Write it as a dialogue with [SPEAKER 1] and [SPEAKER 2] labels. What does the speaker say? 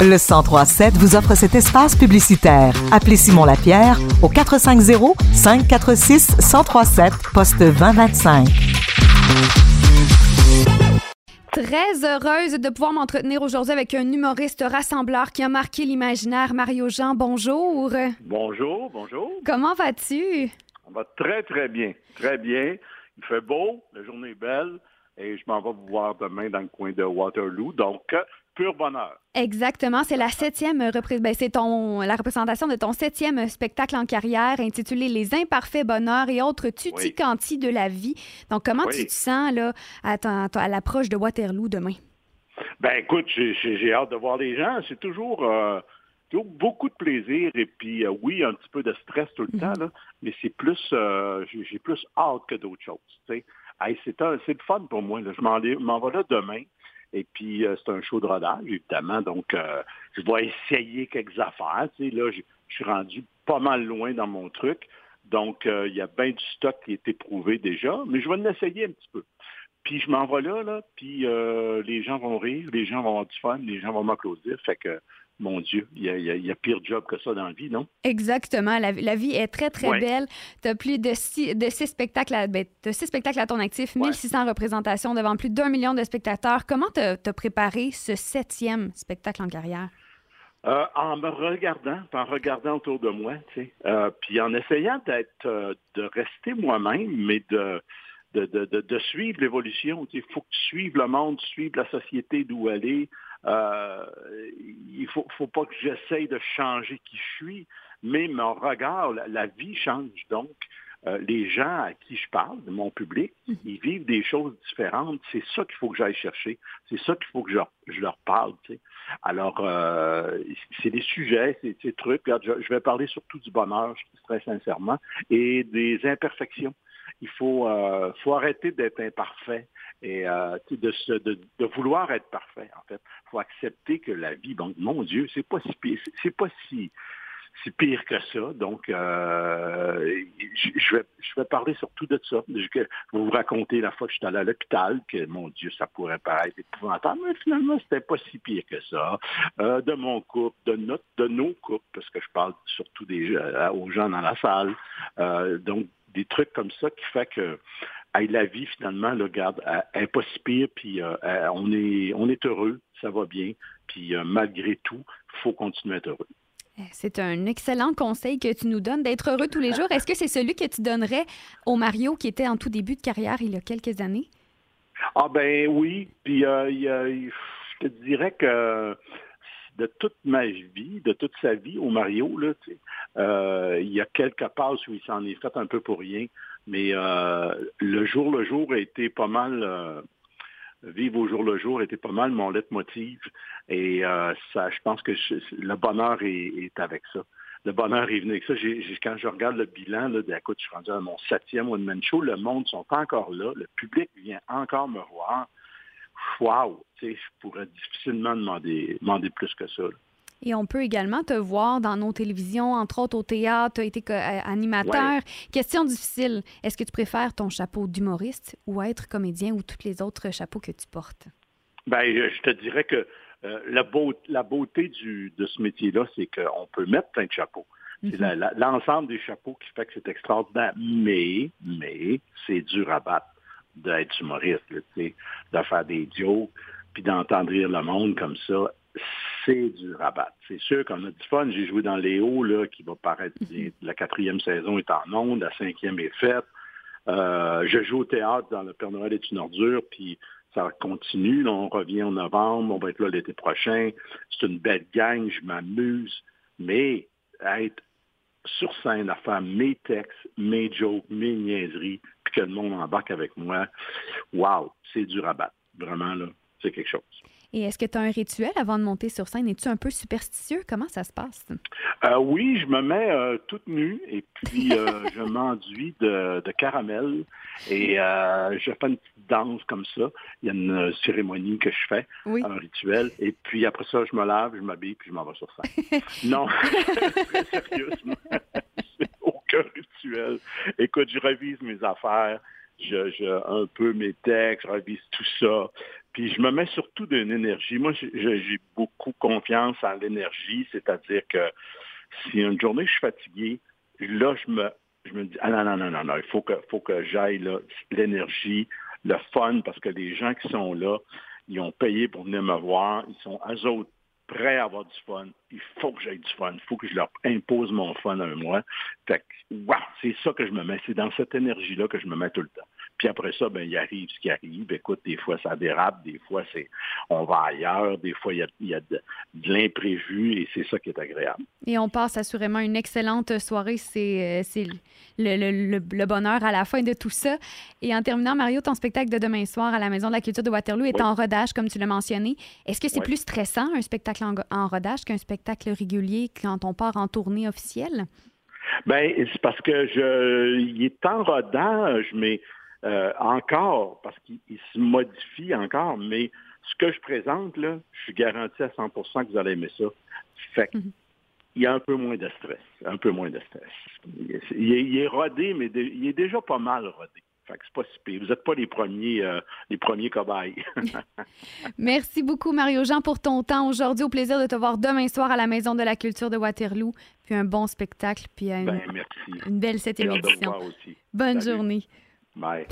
[SPEAKER 1] Le 1037 vous offre cet espace publicitaire. Appelez Simon Lapierre au 450 546 1037 poste 2025.
[SPEAKER 2] Très heureuse de pouvoir m'entretenir aujourd'hui avec un humoriste rassembleur qui a marqué l'imaginaire. Mario Jean, bonjour.
[SPEAKER 3] Bonjour, bonjour.
[SPEAKER 2] Comment vas-tu?
[SPEAKER 3] On va très, très bien. Très bien. Il fait beau, la journée est belle et je m'en vais vous voir demain dans le coin de Waterloo. Donc, pur bonheur.
[SPEAKER 2] Exactement, c'est la septième ben, c'est ton la représentation de ton septième spectacle en carrière intitulé Les imparfaits bonheurs et autres tutti quanti de la vie. Donc, comment tu te sens là à, à l'approche de Waterloo demain?
[SPEAKER 3] Ben écoute, j'ai hâte de voir les gens. C'est toujours, euh, beaucoup de plaisir et puis euh, oui, un petit peu de stress tout le mm-hmm. temps, mais c'est plus, euh, j'ai plus hâte que d'autres choses. c'est le fun pour moi. Je m'en vais là demain. Et puis, euh, c'est un show de rodage, évidemment. Donc, euh, je vais essayer quelques affaires. Tu sais, là, je, suis rendu pas mal loin dans mon truc. Donc, euh, il y a bien du stock qui est éprouvé déjà, mais je vais l'essayer un petit peu. Puis je m'en vais là, là, puis les gens vont rire, les gens vont avoir du fun, les gens vont m'applaudir. Fait que mon Dieu, il y, a, pire job que ça dans la vie, non?
[SPEAKER 2] Exactement. La, vie est très, très belle. Tu as plus de six, de six spectacles, à, ben, six spectacles à ton actif, 1600 représentations devant plus 2 million de spectateurs. Comment tu as préparé ce septième spectacle en carrière?
[SPEAKER 3] Euh, en me regardant, en regardant autour de moi, tu sais, euh, puis en essayant d'être, euh, de rester moi-même, mais de, de, de, suivre l'évolution. Il faut que tu suives le monde, suivre la société d'où elle est, euh, il faut, faut pas que j'essaye de changer qui je suis, mais mon regard, la, vie change. Donc, euh, les gens à qui je parle, mon public, mhm. ils vivent des choses différentes. C'est ça qu'il faut que j'aille chercher. C'est ça qu'il faut que je, leur parle. Alors, euh, c'est des sujets, c'est des trucs. je, je, vais parler surtout du bonheur, très sincèrement, et des imperfections il faut, euh, faut arrêter d'être imparfait et euh, de, de, vouloir être parfait, en fait. Il faut accepter que la vie, bon, mon Dieu, c'est pas si c'est pas si, pire que ça. Donc, euh, je, vais, je parler surtout de ça. Je, vais vous raconter la fois que j'étais allé à l'hôpital, que, mon Dieu, ça pourrait paraître épouvantable, mais finalement, c'était pas si pire que ça. de mon couple, de, notre, de nos couples, parce que je parle surtout des, aux gens dans la salle. donc, des trucs comme ça qui fait que la vie, finalement, le garde, elle n'est pas si pire, puis euh, on, est, on est heureux, ça va bien, puis euh, malgré tout, il faut continuer à être heureux.
[SPEAKER 2] Eh, c'est un excellent conseil que tu nous donnes d'être heureux tous les jours. Est-ce que c'est celui que tu donnerais au Mario qui était en tout début de carrière il y a quelques années?
[SPEAKER 3] Ah ben oui, puis euh, je te dirais que de toute ma vie, de toute sa vie au Mario, là, euh, il y a quelques passes où il s'en est fait un peu pour rien, mais euh, le jour le jour a été pas mal, euh, vivre au jour le jour était pas mal mon leitmotiv, et ça, je pense que le bonheur est, avec ça. Le bonheur est venu avec ça. quand je regarde le bilan, là, écoute, je suis rendu à mon septième One Man Show, le monde sont encore là, le public vient encore me voir wow, je pourrais difficilement demander, demander plus que ça.
[SPEAKER 2] Et on peut également te voir dans nos télévisions, entre autres au théâtre, tu as été euh, animateur. Question difficile, est-ce que tu préfères ton chapeau d'humoriste ou être comédien ou tous les autres chapeaux que tu portes?
[SPEAKER 3] Ben, je te dirais que euh, la, beauté, de ce métier-là, c'est qu'on peut mettre plein de chapeaux. C'est mhm. l'ensemble des chapeaux qui fait que c'est extraordinaire. Mais, mais, c'est dur à battre d'être humoriste, de faire des jokes, puis d'entendre rire le monde comme ça, c'est du rabat. C'est sûr qu'on a du fun. J'ai joué dans Léo, là, qui va paraître, mhm. la quatrième saison est en onde, la cinquième est faite. Euh, je joue au théâtre dans Le Père Noël est une ordure, puis ça continue. on revient en novembre, on va être là l'été prochain. C'est une belle gang, je m'amuse. Mais être sur scène à faire mes textes, mes jokes, mes niaiseries, puis que le monde embarque avec moi, wow, c'est du rabat. Vraiment, là, c'est quelque chose.
[SPEAKER 2] Et est-ce que tu as un rituel avant de monter sur scène? Es-tu un peu superstitieux? Comment ça se passe?
[SPEAKER 3] Euh, oui, je me mets euh, toute nue et puis euh, je m'enduis de, caramel et je fais une petite danse comme ça. Il y a une cérémonie que je fais, un rituel. Et puis après ça, je me lave, je m'habille puis je m'en vais sur scène. non, très sérieusement, c'est aucun rituel. Écoute, je revise mes affaires. Je, un peu mes textes, je revise tout ça. Puis je me mets surtout d'une énergie. Moi, j'ai beaucoup confiance en l'énergie, c'est-à-dire que si une journée je suis fatigué, là, je me, je me dis, ah non, non, non, non, non, il faut que, faut que j'aille l'énergie, le fun, parce que les gens qui sont là, ils ont payé pour venir me voir, ils sont autres prêts à avoir du fun. Il faut que j'aille du fun. Il faut que je leur impose mon fun à moi. Fait que, wow, c'est ça que je me mets. C'est dans cette énergie-là que je me mets tout le temps. Puis après ça, ben, il arrive ce qui arrive. Écoute, des fois, ça dérape, des fois, c'est on va ailleurs, des fois, il y a, de, l'imprévu et c'est ça qui est agréable.
[SPEAKER 2] Et on passe assurément une excellente soirée. C'est euh, le, le, bonheur à la fin de tout ça. Et en terminant, Mario, ton spectacle de demain soir à la Maison de la Culture de Waterloo est en rodage, comme tu l'as mentionné. Est-ce que c'est plus stressant, un spectacle en, rodage, qu'un spectacle régulier quand on part en tournée officielle?
[SPEAKER 3] Bien, c'est parce que je, il est en rodage, mais euh, encore, parce qu'il se modifie encore, mais ce que je présente, là, je suis garanti à 100 que vous allez aimer ça. Fait mhm. il y a un peu moins de stress, un peu moins de stress. Il est, rodé, mais il est déjà pas mal rodé. Fait que c'est pas si Vous n'êtes pas les premiers, euh, les premiers cobayes.
[SPEAKER 2] merci beaucoup, Mario Jean, pour ton temps aujourd'hui. Au plaisir de te voir demain soir à la Maison de la Culture de Waterloo. Puis un bon spectacle, puis une,
[SPEAKER 3] ben,
[SPEAKER 2] une belle septième édition. Bonne journée.
[SPEAKER 3] Bye.